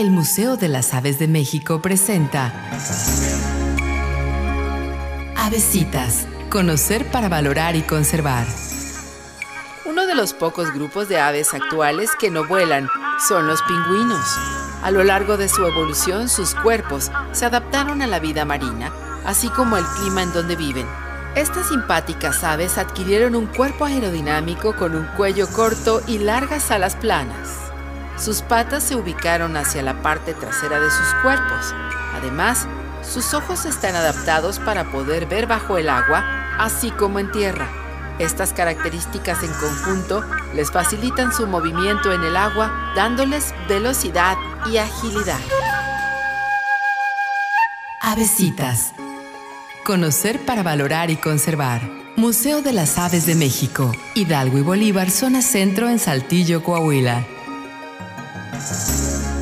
El Museo de las Aves de México presenta Avesitas, conocer para valorar y conservar. Uno de los pocos grupos de aves actuales que no vuelan son los pingüinos. A lo largo de su evolución, sus cuerpos se adaptaron a la vida marina, así como al clima en donde viven. Estas simpáticas aves adquirieron un cuerpo aerodinámico con un cuello corto y largas alas planas. Sus patas se ubicaron hacia la parte trasera de sus cuerpos. Además, sus ojos están adaptados para poder ver bajo el agua, así como en tierra. Estas características en conjunto les facilitan su movimiento en el agua, dándoles velocidad y agilidad. Avesitas. Conocer para valorar y conservar. Museo de las Aves de México, Hidalgo y Bolívar, zona centro en Saltillo, Coahuila. Thank you.